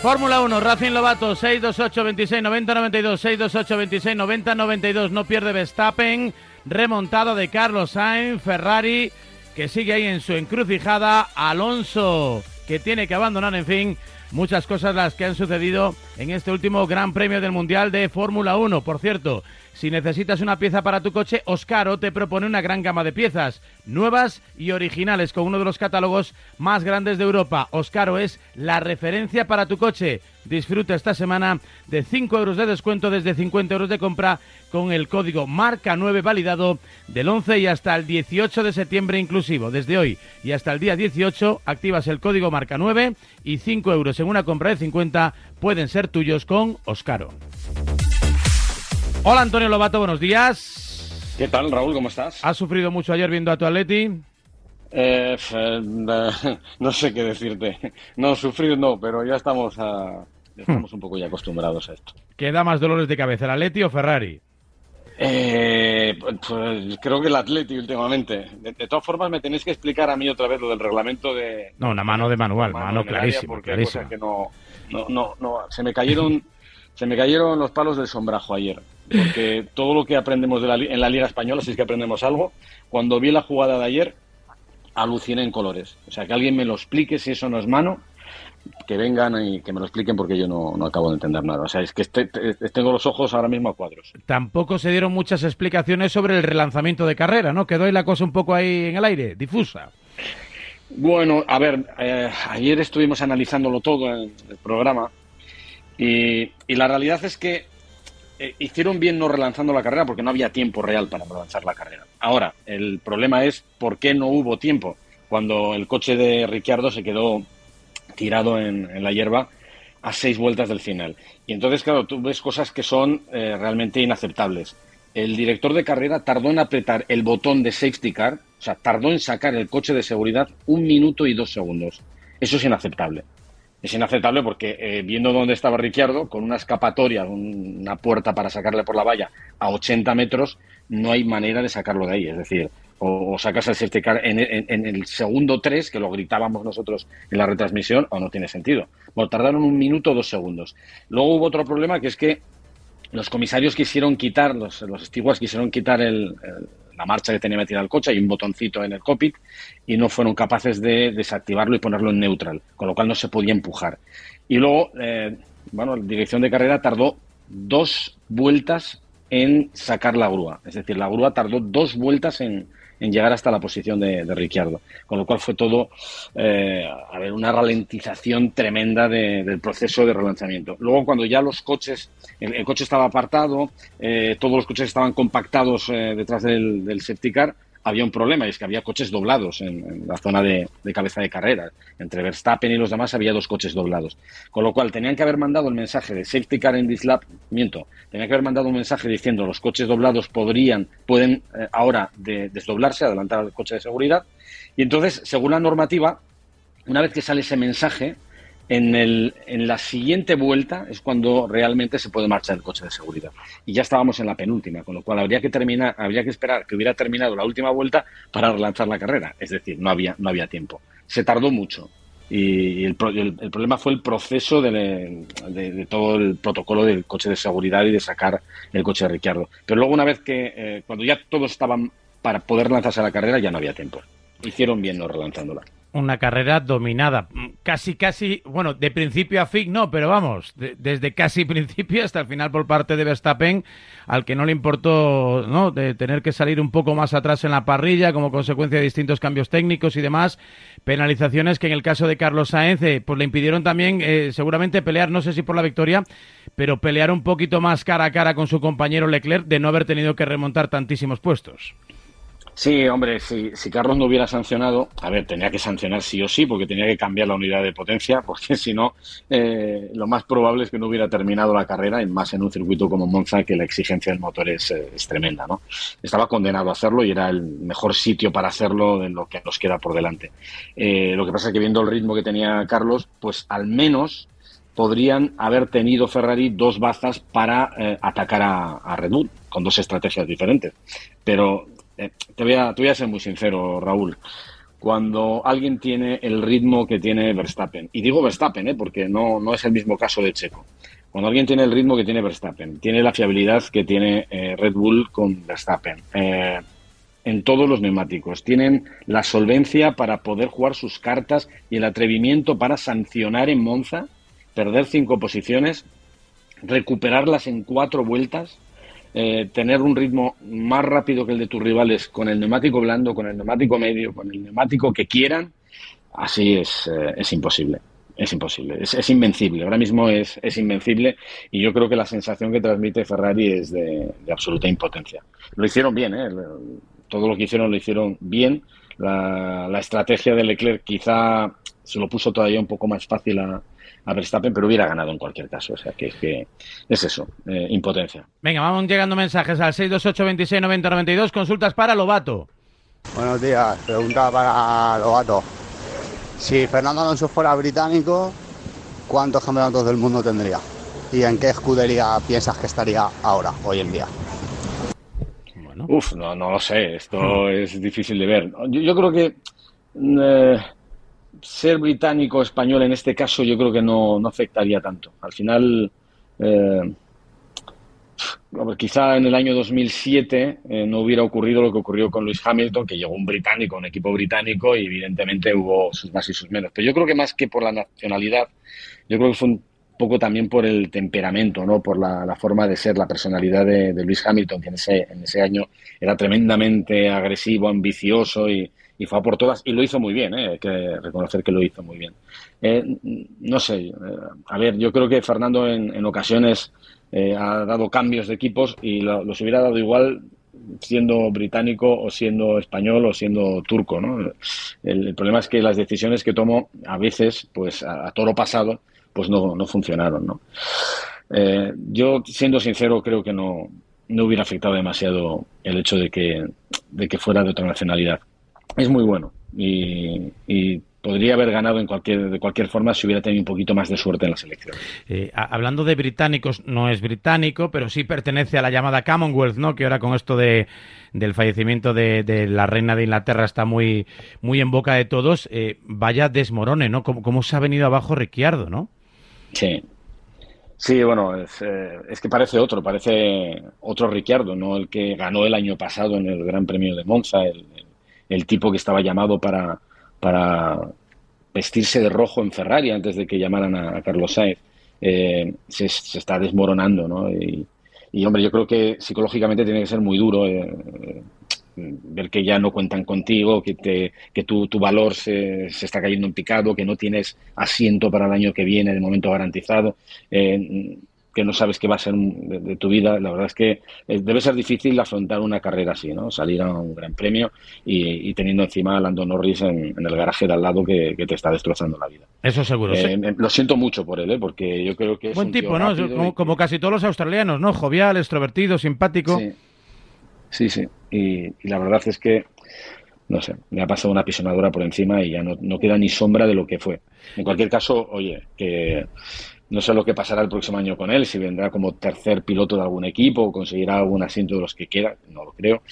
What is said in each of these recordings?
Fórmula 1, Racing Lobato, 628 26 90 92, 628 26 90 92. No pierde Verstappen, remontada de Carlos Sainz, Ferrari, que sigue ahí en su encrucijada, Alonso, que tiene que abandonar, en fin, muchas cosas las que han sucedido en este último Gran Premio del Mundial de Fórmula 1. Por cierto, si necesitas una pieza para tu coche, Oscaro te propone una gran gama de piezas, nuevas y originales, con uno de los catálogos más grandes de Europa. Oscaro es la referencia para tu coche. Disfruta esta semana de 5 euros de descuento desde 50 euros de compra con el código Marca 9 validado del 11 y hasta el 18 de septiembre inclusivo. Desde hoy y hasta el día 18 activas el código Marca 9 y 5 euros en una compra de 50 pueden ser tuyos con Oscaro. Hola Antonio Lobato, buenos días. ¿Qué tal, Raúl? ¿Cómo estás? ¿Has sufrido mucho ayer viendo a tu Atleti? Eh, eh, no sé qué decirte. No, sufrir no, pero ya estamos, a, estamos un poco ya acostumbrados a esto. ¿Qué da más dolores de cabeza, el Atleti o Ferrari? Eh, pues creo que el Atleti últimamente. De, todas formas, me tenéis que explicar a mí otra vez lo del reglamento de... No, una mano de manual, mano, mano clarísima. Porque clarísima. que no, no, no, no, se me cayeron... Se me cayeron los palos del sombrajo ayer, porque todo lo que aprendemos de la, en la Liga Española, si es que aprendemos algo, cuando vi la jugada de ayer, aluciné en colores. O sea, que alguien me lo explique si eso no es mano, que vengan y que me lo expliquen porque yo no, no acabo de entender nada. O sea, es que este, tengo los ojos ahora mismo a cuadros. Tampoco se dieron muchas explicaciones sobre el relanzamiento de carrera, ¿no? Quedó ahí la cosa un poco ahí en el aire, difusa. Bueno, a ver, eh, ayer estuvimos analizándolo todo en el programa y, la realidad es que eh, hicieron bien no relanzando la carrera porque no había tiempo real para relanzar la carrera. Ahora, el problema es por qué no hubo tiempo cuando el coche de Ricciardo se quedó tirado en, la hierba a seis vueltas del final. Y entonces, claro, tú ves cosas que son eh, realmente inaceptables. El director de carrera tardó en apretar el botón de safety car, o sea, tardó en sacar el coche de seguridad un minuto y dos segundos. Eso es inaceptable es inaceptable porque eh, viendo dónde estaba Ricciardo, con una escapatoria, una puerta para sacarle por la valla a 80 metros, no hay manera de sacarlo de ahí. Es decir, o, sacas el safety car en, el segundo 3, que lo gritábamos nosotros en la retransmisión, o no tiene sentido. Bueno, tardaron un minuto o dos segundos. Luego hubo otro problema que es que los comisarios quisieron quitar, los, los quisieron quitar el la marcha que tenía metida el coche, hay un botoncito en el cockpit y no fueron capaces de desactivarlo y ponerlo en neutral, con lo cual no se podía empujar. Y luego, eh, bueno, la dirección de carrera tardó dos vueltas en sacar la grúa, es decir, la grúa tardó dos vueltas en, en llegar hasta la posición de, de Ricciardo. Con lo cual fue todo, eh, a ver, una ralentización tremenda del proceso de relanzamiento. Luego, cuando ya los coches, el, coche estaba apartado, eh, todos los coches estaban compactados eh, detrás del, del safety car, había un problema, y es que había coches doblados en, la zona de, cabeza de carrera. Entre Verstappen y los demás había dos coches doblados. Con lo cual tenían que haber mandado el mensaje de safety car en this lap, miento, tenían que haber mandado un mensaje diciendo los coches doblados podrían, pueden eh, ahora desdoblarse, adelantar al coche de seguridad. Y entonces, según la normativa, una vez que sale ese mensaje, en, el, en la siguiente vuelta es cuando realmente se puede marchar el coche de seguridad. Y ya estábamos en la penúltima, con lo cual habría que terminar, habría que esperar que hubiera terminado la última vuelta para relanzar la carrera. Es decir, no había, no había tiempo. Se tardó mucho. Y el, el, problema fue el proceso de, de, todo el protocolo del coche de seguridad y de sacar el coche de Ricciardo. Pero luego, una vez que, eh, cuando ya todos estaban para poder lanzarse a la carrera, ya no había tiempo. Hicieron bien no relanzándola una carrera dominada. Casi, casi, bueno, de principio a fin no, pero vamos, desde casi principio hasta el final por parte de Verstappen, al que no le importó, ¿no? De tener que salir un poco más atrás en la parrilla como consecuencia de distintos cambios técnicos y demás. Penalizaciones que en el caso de Carlos Sainz, eh, pues le impidieron también, eh, seguramente pelear, no sé si por la victoria, pero pelear un poquito más cara a cara con su compañero Leclerc de no haber tenido que remontar tantísimos puestos. Sí, hombre, si, si, Carlos no hubiera sancionado, a ver, tenía que sancionar sí o sí, porque tenía que cambiar la unidad de potencia, porque si no, eh, lo más probable es que no hubiera terminado la carrera, y más en un circuito como Monza, que la exigencia del motor es, eh, tremenda, ¿no? Estaba condenado a hacerlo y era el mejor sitio para hacerlo en lo que nos queda por delante. Eh, lo que pasa es que viendo el ritmo que tenía Carlos, pues al menos podrían haber tenido Ferrari dos bazas para atacar a, a Red Bull, con dos estrategias diferentes. Pero eh, te, voy a, ser muy sincero, Raúl. cuando alguien tiene el ritmo que tiene Verstappen. Y digo Verstappen, ¿eh? porque no, no es el mismo caso de Checo. Cuando alguien tiene el ritmo que tiene Verstappen, tiene la fiabilidad que tiene eh, Red Bull con Verstappen, eh, en todos los neumáticos, tienen la solvencia para poder jugar sus cartas y el atrevimiento para sancionar en Monza, perder cinco posiciones, recuperarlas en cuatro vueltas, eh, tener un ritmo más rápido que el de tus rivales con el neumático blando, con el neumático medio, con el neumático que quieran, así es, es imposible es imposible, es, invencible, ahora mismo es, invencible y yo creo que la sensación que transmite Ferrari es de, absoluta impotencia. Lo hicieron bien, ¿eh? todo lo que hicieron lo hicieron bien, la, estrategia de Leclerc quizá se lo puso todavía un poco más fácil a, Verstappen, pero hubiera ganado en cualquier caso. O sea, que, que es eso, eh, impotencia. Venga, vamos llegando mensajes al 628 26 90 92. Consultas para Lobato. Buenos días, pregunta para Lobato. Si Fernando Alonso fuera británico, ¿cuántos campeonatos del mundo tendría? ¿Y en qué escudería piensas que estaría ahora, hoy en día? Uf, no, no lo sé, esto es difícil de ver. Yo, creo que eh, ser británico o español en este caso yo creo que no, no afectaría tanto. Al final, eh, quizá en el año 2007 eh, no hubiera ocurrido lo que ocurrió con Lewis Hamilton, que llegó un británico, un equipo británico, y evidentemente hubo sus más y sus menos. Pero yo creo que más que por la nacionalidad, yo creo que fue un poco también por el temperamento, ¿no? por la, forma de ser, la personalidad de, de, Lewis Hamilton, que en ese, en ese año era tremendamente agresivo, ambicioso y, fue a por todas, y lo hizo muy bien, ¿eh? hay que reconocer que lo hizo muy bien. Eh, no sé, a ver, yo creo que Fernando en, en ocasiones eh, ha dado cambios de equipos y los hubiera dado igual siendo británico o siendo español o siendo turco, ¿no? El, problema es que las decisiones que tomo a veces, pues a, toro pasado, pues no, no funcionaron, ¿no? Eh, yo, siendo sincero, creo que no, no hubiera afectado demasiado el hecho de que, de que fuera de otra nacionalidad. Es muy bueno y, y podría haber ganado en cualquier, de cualquier forma si hubiera tenido un poquito más de suerte en la selección. Eh, hablando de británicos, no es británico, pero sí pertenece a la llamada Commonwealth, ¿no? Que ahora con esto de, del fallecimiento de, la reina de Inglaterra está muy, muy en boca de todos. Eh, vaya desmorone, ¿no? ¿Cómo, se ha venido abajo Ricciardo, no? Sí. Sí, bueno, es, eh, es, que parece otro, parece otro Ricciardo, no el que ganó el año pasado en el Gran Premio de Monza, el tipo que estaba llamado para, para vestirse de rojo en Ferrari antes de que llamaran a, Carlos Sainz, eh, se, está desmoronando, ¿no? Y, hombre, yo creo que psicológicamente tiene que ser muy duro eh, ver que ya no cuentan contigo, que, te, que tu, tu valor se, se, está cayendo en picado, que no tienes asiento para el año que viene de momento garantizado. Eh, que no sabes qué va a ser de, tu vida, la verdad es que eh, debe ser difícil afrontar una carrera así, ¿no? Salir a un gran premio y, teniendo encima a Lando Norris en, el garaje de al lado que, te está destrozando la vida. Eso seguro. Eh, lo siento mucho por él, ¿eh? porque yo creo que es buen tipo, ¿no? Como, casi todos los australianos, ¿no? Jovial, extrovertido, simpático. Sí, sí. Y, la verdad es que no sé, me ha pasado una pisonadora por encima y ya no, no, queda ni sombra de lo que fue. En cualquier caso, oye, que no sé lo que pasará el próximo año con él, si vendrá como tercer piloto de algún equipo o conseguirá algún asiento de los que quiera, no lo creo.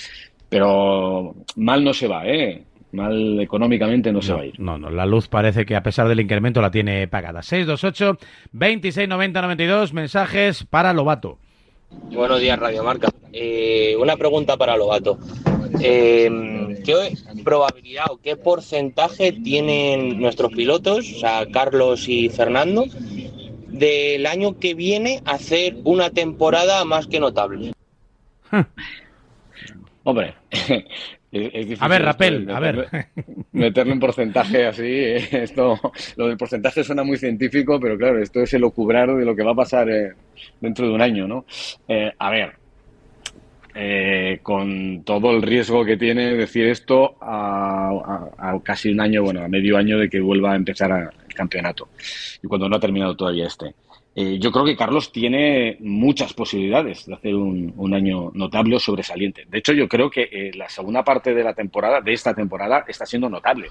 Pero mal no se va, ¿eh? Mal económicamente no, se va a ir. No, no, la luz parece que a pesar del incremento la tiene pagada. 628 26 90 92 mensajes para Lobato. Buenos días, Radio Marca. Eh, una pregunta para Lobato. Eh, ¿Qué probabilidad o qué porcentaje tienen nuestros pilotos, o sea, Carlos y Fernando, del año que viene hacer una temporada más que notable. Hombre, a ver, Rapel, a ver. Meterle un porcentaje así, eh, esto, lo del porcentaje suena muy científico, pero claro, esto es el ocubrado de lo que va a pasar eh, dentro de un año, ¿no? Eh, a ver, con todo el riesgo que tiene decir esto a, casi un año, bueno, a medio año de que vuelva a empezar a, campeonato y cuando no ha terminado todavía este. Eh, yo creo que Carlos tiene muchas posibilidades de hacer un, año notable o sobresaliente. De hecho, yo creo que eh, la segunda parte de la temporada, de esta temporada, está siendo notable.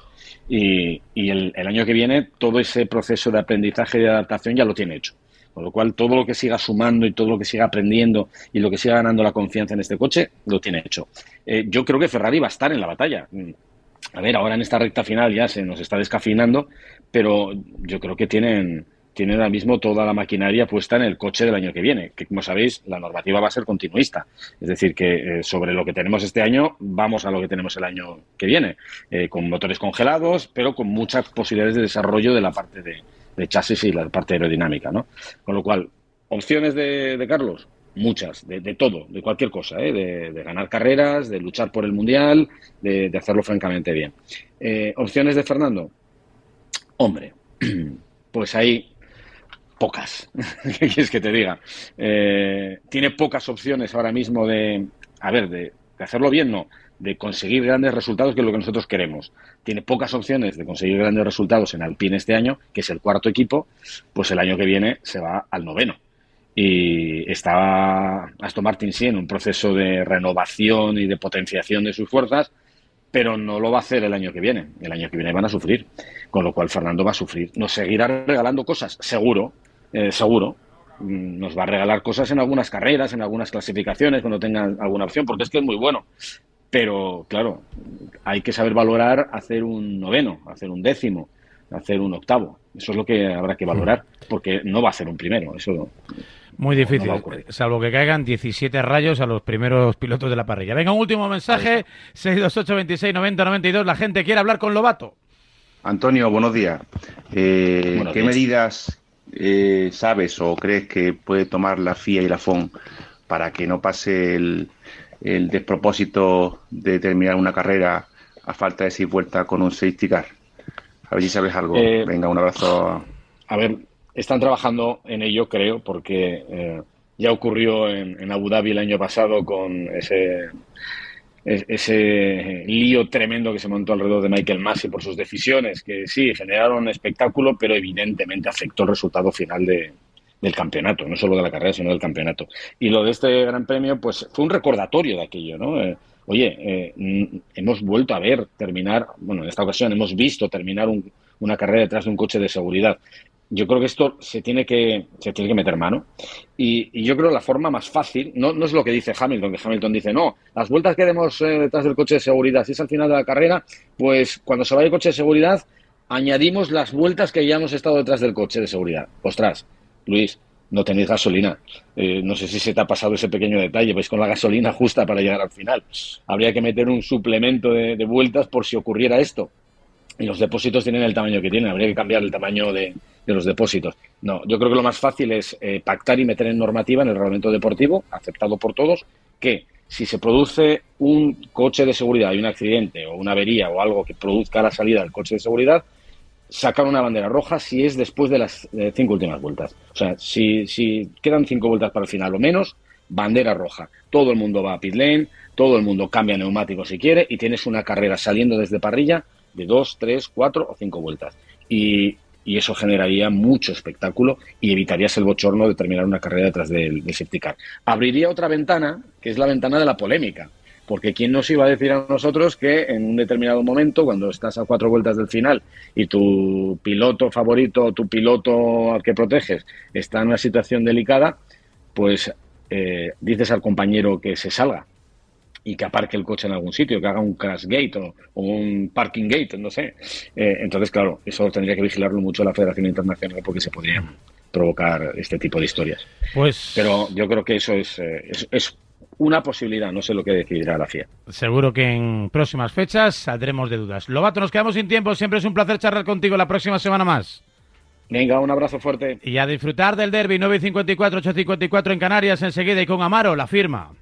Y, el, año que viene, todo ese proceso de aprendizaje y de adaptación ya lo tiene hecho. Con lo cual, todo lo que siga sumando y todo lo que siga aprendiendo y lo que siga ganando la confianza en este coche, lo tiene hecho. Eh, yo creo que Ferrari va a estar en la batalla a ver, ahora en esta recta final ya se nos está descafinando, pero yo creo que tienen, tienen ahora mismo toda la maquinaria puesta en el coche del año que viene, que como sabéis la normativa va a ser continuista. Es decir, que eh, sobre lo que tenemos este año vamos a lo que tenemos el año que viene, eh, con motores congelados, pero con muchas posibilidades de desarrollo de la parte de, chasis y la parte aerodinámica. ¿no? Con lo cual, opciones de, Carlos, muchas, de, todo, de cualquier cosa, ¿eh? de, ganar carreras, de luchar por el Mundial, de, hacerlo francamente bien. opciones de Fernando, hombre, pues ahí pocas. ¿Qué quieres que te diga? Eh, tiene pocas opciones ahora mismo de, a ver, de, hacerlo bien, no, de conseguir grandes resultados, que es lo que nosotros queremos. Tiene pocas opciones de conseguir grandes resultados en Alpine este año, que es el cuarto equipo, pues el año que viene se va al noveno. Y está Aston Martin sí en un proceso de renovación y de potenciación de sus fuerzas, pero no lo va a hacer el año que viene. El año que viene van a sufrir, con lo cual Fernando va a sufrir. Nos seguirá regalando cosas, seguro, eh, seguro, nos va a regalar cosas en algunas carreras, en algunas clasificaciones, cuando tenga alguna opción, porque es que es muy bueno. Pero, claro, hay que saber valorar hacer un noveno, hacer un décimo, hacer un octavo. Eso es lo que habrá que valorar, porque no va a ser un primero. Eso muy difícil, salvo que caigan 17 rayos a los primeros pilotos de la parrilla. Venga, un último mensaje, 628 26 90 92. La gente quiere hablar con Lobato. Antonio, buenos días. Eh, ¿Qué medidas eh, sabes o crees que puede tomar la FIA y la FON para que no pase el, despropósito de terminar una carrera a falta de seis vueltas con un safety car? A ver si sabes algo. Eh, Venga, un abrazo. A ver, están trabajando en ello, creo, porque eh, ya ocurrió en, en, Abu Dhabi el año pasado con ese ese lío tremendo que se montó alrededor de Michael Massey por sus decisiones, que sí, generaron espectáculo, pero evidentemente afectó el resultado final de, del campeonato, no solo de la carrera, sino del campeonato. Y lo de este Gran Premio, pues fue un recordatorio de aquello, ¿no? Eh, oye, eh, hemos vuelto a ver terminar, bueno, en esta ocasión hemos visto terminar una carrera detrás de un coche de seguridad yo creo que esto se tiene que, se tiene que meter mano. Y, yo creo que la forma más fácil, no, no es lo que dice Hamilton, que Hamilton dice, no, las vueltas que demos eh, detrás del coche de seguridad, si es al final de la carrera, pues cuando se vaya el coche de seguridad, añadimos las vueltas que ya hemos estado detrás del coche de seguridad. Ostras, Luis, no tenéis gasolina. Eh, no sé si se te ha pasado ese pequeño detalle, pues con la gasolina justa para llegar al final. Habría que meter un suplemento de vueltas por si ocurriera esto y los depósitos tienen el tamaño que tienen, habría que cambiar el tamaño de, los depósitos. No, yo creo que lo más fácil es eh, pactar y meter en normativa en el reglamento deportivo, aceptado por todos, que si se produce un coche de seguridad y un accidente o una avería o algo que produzca la salida del coche de seguridad, sacar una bandera roja si es después de las eh, cinco últimas vueltas. O sea, si, si quedan cinco vueltas para el final o menos, bandera roja. Todo el mundo va a pit lane, todo el mundo cambia neumático si quiere y tienes una carrera saliendo desde parrilla de dos, tres, cuatro o cinco vueltas. Y, eso generaría mucho espectáculo y evitarías el bochorno de terminar una carrera detrás del, del Abriría otra ventana, que es la ventana de la polémica. Porque ¿quién nos iba a decir a nosotros que en un determinado momento, cuando estás a cuatro vueltas del final y tu piloto favorito, tu piloto al que proteges, está en una situación delicada, pues eh, dices al compañero que se salga y que aparque el coche en algún sitio, que haga un crash gate o, un parking gate, no sé. Eh, entonces, claro, eso tendría que vigilarlo mucho la Federación Internacional porque se podrían provocar este tipo de historias. Pues... Pero yo creo que eso es, eh, es, una posibilidad, no sé lo que decidirá la FIA. Seguro que en próximas fechas saldremos de dudas. Lobato, nos quedamos sin tiempo, siempre es un placer charlar contigo la próxima semana más. Venga, un abrazo fuerte. Y a disfrutar del derby 954-854 en Canarias enseguida y con Amaro, la firma.